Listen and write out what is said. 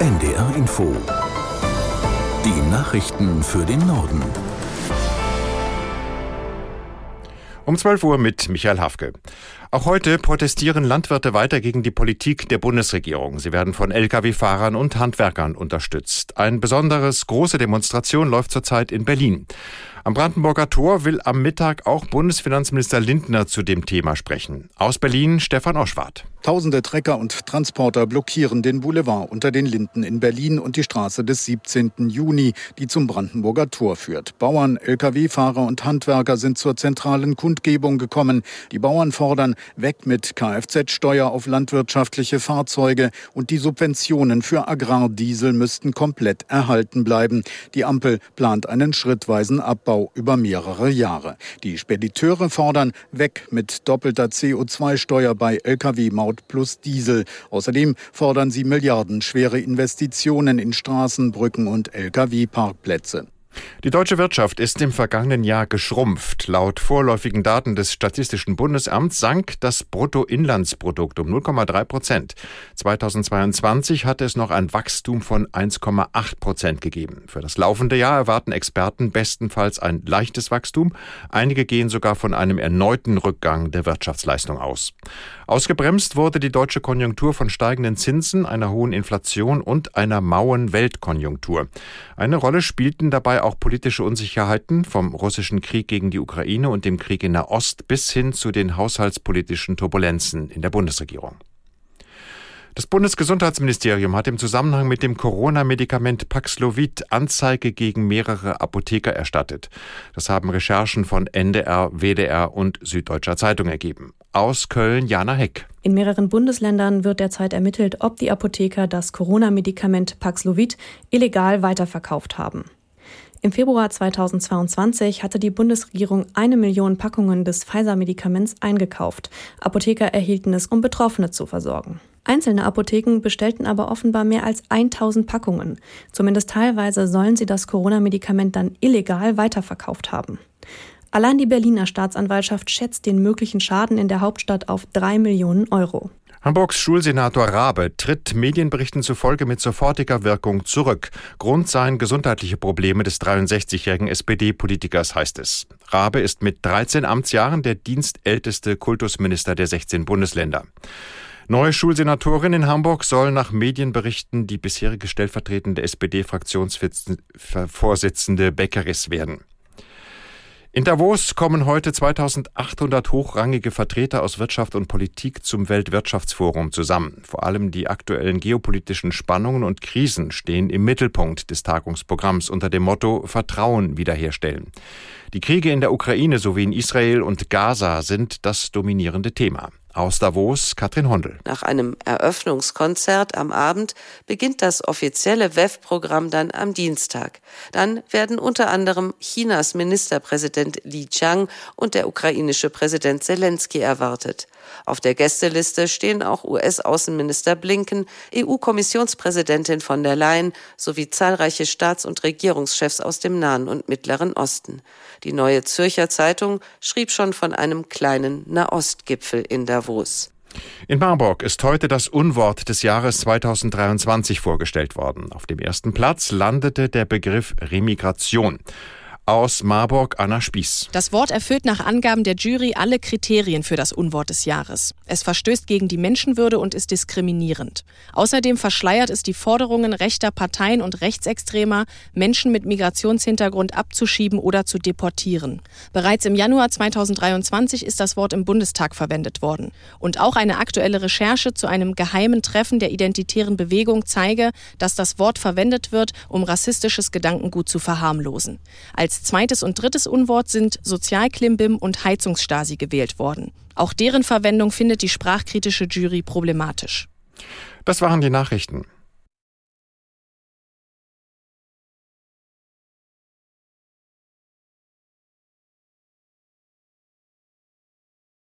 NDR Info. Die Nachrichten für den Norden. Um 12 Uhr mit Michael Hafke. Auch heute protestieren Landwirte weiter gegen die Politik der Bundesregierung. Sie werden von Lkw-Fahrern und Handwerkern unterstützt. Eine besonderes große Demonstration läuft zurzeit in Berlin. Am Brandenburger Tor will am Mittag auch Bundesfinanzminister Lindner zu dem Thema sprechen. Aus Berlin Stefan Oschwart. Tausende Trecker und Transporter blockieren den Boulevard unter den Linden in Berlin und die Straße des 17. Juni, die zum Brandenburger Tor führt. Bauern, Lkw-Fahrer und Handwerker sind zur zentralen Kundgebung gekommen. Die Bauern fordern weg mit Kfz-Steuer auf landwirtschaftliche Fahrzeuge und die Subventionen für Agrardiesel müssten komplett erhalten bleiben. Die Ampel plant einen schrittweisen Abbau über mehrere Jahre. Die Spediteure fordern weg mit doppelter CO2-Steuer bei Lkw-Maut Maut plus Diesel. Außerdem fordern sie milliardenschwere Investitionen in Straßen, Brücken und Lkw-Parkplätze. Die deutsche Wirtschaft ist im vergangenen Jahr geschrumpft. Laut vorläufigen Daten des Statistischen Bundesamts sank das Bruttoinlandsprodukt um 0,3 Prozent. 2022 hatte es noch ein Wachstum von 1,8 Prozent gegeben. Für das laufende Jahr erwarten Experten bestenfalls ein leichtes Wachstum. Einige gehen sogar von einem erneuten Rückgang der Wirtschaftsleistung aus. Ausgebremst wurde die deutsche Konjunktur von steigenden Zinsen, einer hohen Inflation und einer mauen Weltkonjunktur. Eine Rolle spielten dabei auch politische Unsicherheiten vom russischen Krieg gegen die Ukraine und dem Krieg in Nahost bis hin zu den haushaltspolitischen Turbulenzen in der Bundesregierung. Das Bundesgesundheitsministerium hat im Zusammenhang mit dem Corona-Medikament Paxlovid Anzeige gegen mehrere Apotheker erstattet. Das haben Recherchen von NDR, WDR und Süddeutscher Zeitung ergeben. Aus Köln Jana Heck. In mehreren Bundesländern wird derzeit ermittelt, ob die Apotheker das Corona-Medikament Paxlovid illegal weiterverkauft haben. Im Februar 2022 hatte die Bundesregierung eine Million Packungen des Pfizer-Medikaments eingekauft. Apotheker erhielten es, um Betroffene zu versorgen. Einzelne Apotheken bestellten aber offenbar mehr als 1000 Packungen. Zumindest teilweise sollen sie das Corona-Medikament dann illegal weiterverkauft haben. Allein die Berliner Staatsanwaltschaft schätzt den möglichen Schaden in der Hauptstadt auf drei Millionen Euro. Hamburgs Schulsenator Rabe tritt Medienberichten zufolge mit sofortiger Wirkung zurück. Grund seien gesundheitliche Probleme des 63-jährigen SPD-Politikers, heißt es. Rabe ist mit 13 Amtsjahren der dienstälteste Kultusminister der 16 Bundesländer. Neue Schulsenatorin in Hamburg soll nach Medienberichten die bisherige stellvertretende SPD-Fraktionsvorsitzende Beckeris werden. In Davos kommen heute 2800 hochrangige Vertreter aus Wirtschaft und Politik zum Weltwirtschaftsforum zusammen. Vor allem die aktuellen geopolitischen Spannungen und Krisen stehen im Mittelpunkt des Tagungsprogramms unter dem Motto Vertrauen wiederherstellen. Die Kriege in der Ukraine sowie in Israel und Gaza sind das dominierende Thema. Aus Davos, Katrin Hondel. Nach einem Eröffnungskonzert am Abend beginnt das offizielle WEF-Programm dann am Dienstag. Dann werden unter anderem Chinas Ministerpräsident Li Qiang und der ukrainische Präsident Zelensky erwartet. Auf der Gästeliste stehen auch US-Außenminister Blinken, EU-Kommissionspräsidentin von der Leyen sowie zahlreiche Staats- und Regierungschefs aus dem Nahen und Mittleren Osten. Die Neue Zürcher Zeitung schrieb schon von einem kleinen Nahostgipfel in Davos. In Marburg ist heute das Unwort des Jahres 2023 vorgestellt worden. Auf dem ersten Platz landete der Begriff Remigration. Aus Marburg Anna Spieß. Das Wort erfüllt nach Angaben der Jury alle Kriterien für das Unwort des Jahres. Es verstößt gegen die Menschenwürde und ist diskriminierend. Außerdem verschleiert es die Forderungen rechter Parteien und Rechtsextremer, Menschen mit Migrationshintergrund abzuschieben oder zu deportieren. Bereits im Januar 2023 ist das Wort im Bundestag verwendet worden. Und auch eine aktuelle Recherche zu einem geheimen Treffen der identitären Bewegung zeige, dass das Wort verwendet wird, um rassistisches Gedankengut zu verharmlosen. Zweites und drittes Unwort sind Sozialklimbim und Heizungsstasi gewählt worden. Auch deren Verwendung findet die sprachkritische Jury problematisch. Das waren die Nachrichten.